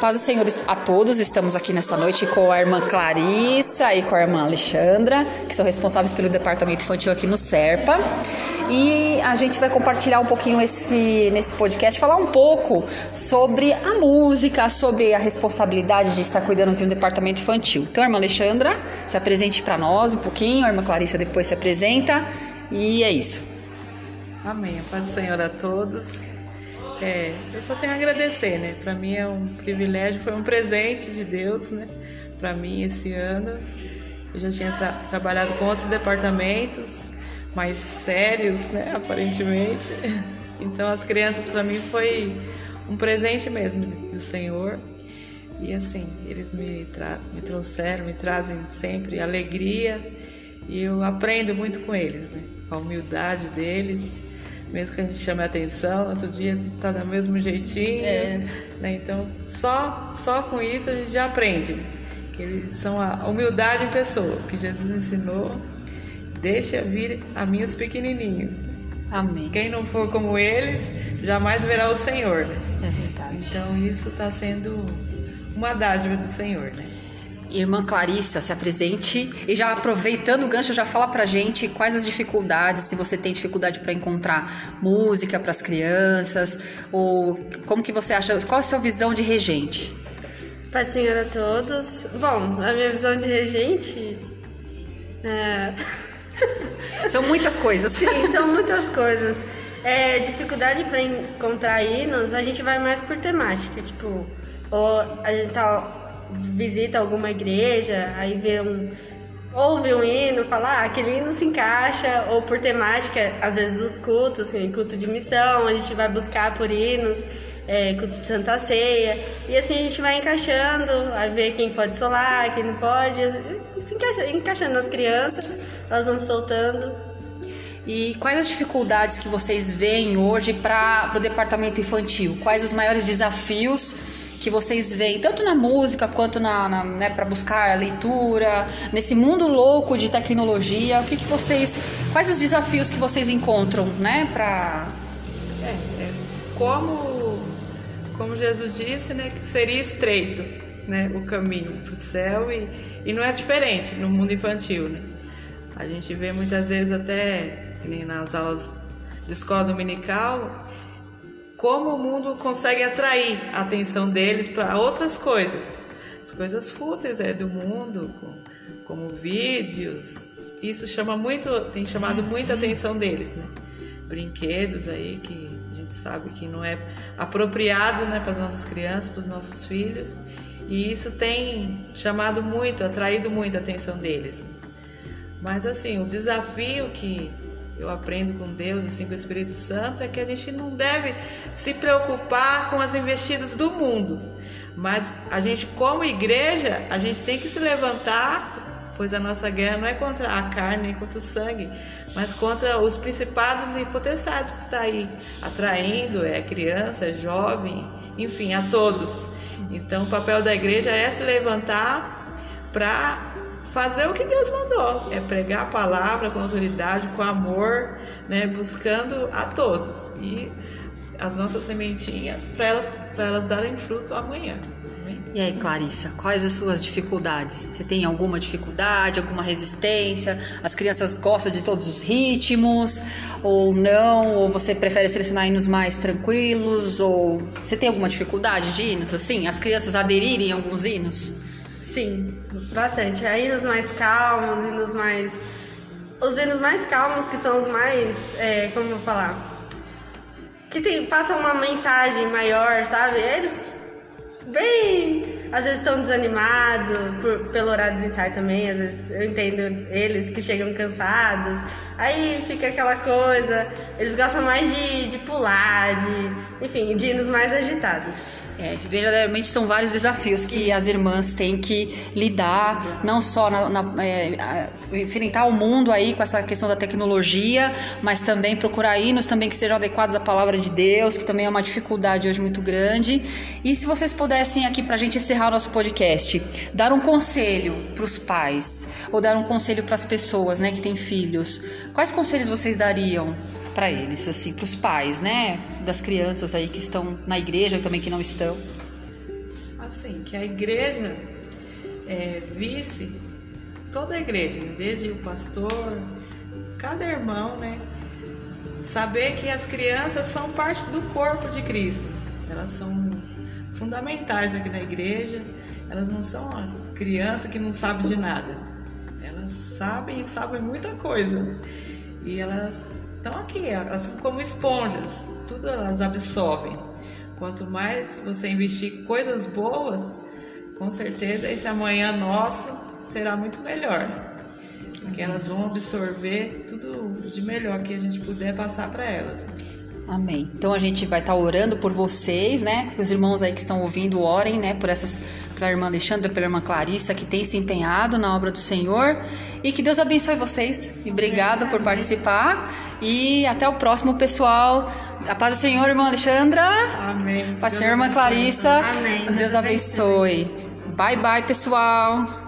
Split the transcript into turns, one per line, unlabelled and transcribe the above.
Paz do Senhor a todos, estamos aqui nesta noite com a irmã Clarissa e com a irmã Alexandra, que são responsáveis pelo departamento infantil aqui no SERPA. E a gente vai compartilhar um pouquinho esse, nesse podcast, falar um pouco sobre a música, sobre a responsabilidade de estar cuidando de um departamento infantil. Então, a irmã Alexandra, se apresente para nós um pouquinho, a irmã Clarissa depois se apresenta, e é isso.
Amém. Paz do Senhor a todos. É, eu só tenho a agradecer, né? Para mim é um privilégio, foi um presente de Deus, né? Para mim esse ano. Eu já tinha tra trabalhado com outros departamentos mais sérios, né? Aparentemente. Então as crianças para mim foi um presente mesmo do Senhor. E assim, eles me, me trouxeram, me trazem sempre alegria e eu aprendo muito com eles, né? A humildade deles mesmo que a gente chame a atenção, outro dia tá do mesmo jeitinho. É. Né? Então, só, só com isso a gente já aprende. Que eles são a humildade em pessoa, que Jesus ensinou. Deixa vir a mim os pequenininhos.
Amém.
Quem não for como eles, jamais verá o Senhor.
É verdade.
Então, isso está sendo uma dádiva do Senhor, né?
Irmã Clarissa, se apresente e já aproveitando o gancho, já fala pra gente quais as dificuldades, se você tem dificuldade para encontrar música para as crianças, ou como que você acha, qual é a sua visão de regente?
Pai Senhor a todos. Bom, a minha visão de regente
é... São muitas coisas.
Sim, são muitas coisas. É, dificuldade para encontrar hinos, a gente vai mais por temática, tipo, ou a gente tá visita alguma igreja, aí vê um ouve um hino, fala, ah, aquele hino se encaixa, ou por temática, às vezes dos cultos, assim, culto de missão, a gente vai buscar por hinos, é, culto de Santa Ceia, e assim a gente vai encaixando, aí ver quem pode solar, quem não pode, se encaixa, encaixando as crianças, elas vão soltando.
E quais as dificuldades que vocês veem hoje para o departamento infantil? Quais os maiores desafios que vocês veem, tanto na música quanto na, na né, para buscar a leitura, nesse mundo louco de tecnologia, o que, que vocês, quais os desafios que vocês encontram, né, para
é, é, como como Jesus disse, né, que seria estreito, né, o caminho para o céu e, e não é diferente no mundo infantil, né? A gente vê muitas vezes até nas aulas de escola dominical como o mundo consegue atrair a atenção deles para outras coisas, as coisas fúteis é, do mundo, como vídeos. Isso chama muito, tem chamado muita atenção deles, né? Brinquedos aí que a gente sabe que não é apropriado, né, para as nossas crianças, para os nossos filhos. E isso tem chamado muito, atraído muito a atenção deles. Mas assim, o desafio que eu aprendo com Deus, assim, com o Espírito Santo, é que a gente não deve se preocupar com as investidas do mundo. Mas a gente, como igreja, a gente tem que se levantar, pois a nossa guerra não é contra a carne nem contra o sangue, mas contra os principados e potestades que está aí atraindo, é criança, é jovem, enfim, a todos. Então, o papel da igreja é se levantar para fazer o que Deus mandou, é pregar a palavra com autoridade, com amor, né, buscando a todos e as nossas sementinhas para elas, elas darem fruto amanhã.
E aí, Clarissa, quais as suas dificuldades? Você tem alguma dificuldade, alguma resistência? As crianças gostam de todos os ritmos ou não? Ou você prefere selecionar hinos mais tranquilos? Ou você tem alguma dificuldade de hinos assim? As crianças aderirem a alguns hinos?
Sim, bastante. Aí hinos mais calmos, hinos mais. Os hinos mais calmos, que são os mais. É, como eu vou falar? Que tem, passam uma mensagem maior, sabe? Eles. Bem. Às vezes estão desanimados pelo horário do ensaio também. Às vezes eu entendo eles que chegam cansados. Aí fica aquela coisa. Eles gostam mais de, de pular, de. Enfim, de hinos mais agitados.
É, verdadeiramente são vários desafios que as irmãs têm que lidar, não só na, na é, enfrentar o mundo aí com essa questão da tecnologia, mas também procurar hinos também que sejam adequados à palavra de Deus, que também é uma dificuldade hoje muito grande. E se vocês pudessem aqui para a gente encerrar o nosso podcast, dar um conselho para os pais ou dar um conselho para as pessoas, né, que têm filhos, quais conselhos vocês dariam? Para eles, assim, para os pais, né, das crianças aí que estão na igreja e também que não estão.
assim, que a igreja é, visse toda a igreja, desde o pastor, cada irmão, né? Saber que as crianças são parte do corpo de Cristo. Elas são fundamentais aqui na igreja. Elas não são uma criança que não sabe de nada. Elas sabem e sabem muita coisa. E elas estão aqui, elas são como esponjas. Tudo elas absorvem. Quanto mais você investir coisas boas, com certeza esse amanhã nosso será muito melhor. Porque elas vão absorver tudo de melhor que a gente puder passar para elas.
Amém. Então a gente vai estar tá orando por vocês, né? Os irmãos aí que estão ouvindo, orem, né? Por essas, pela irmã Alexandra, pela irmã Clarissa, que tem se empenhado na obra do Senhor. E que Deus abençoe vocês. E obrigada por participar. E até o próximo, pessoal. A paz do Senhor, irmã Alexandra.
Amém.
Paz do Senhor, irmã Clarissa.
Amém.
Deus abençoe. Bye, bye, pessoal.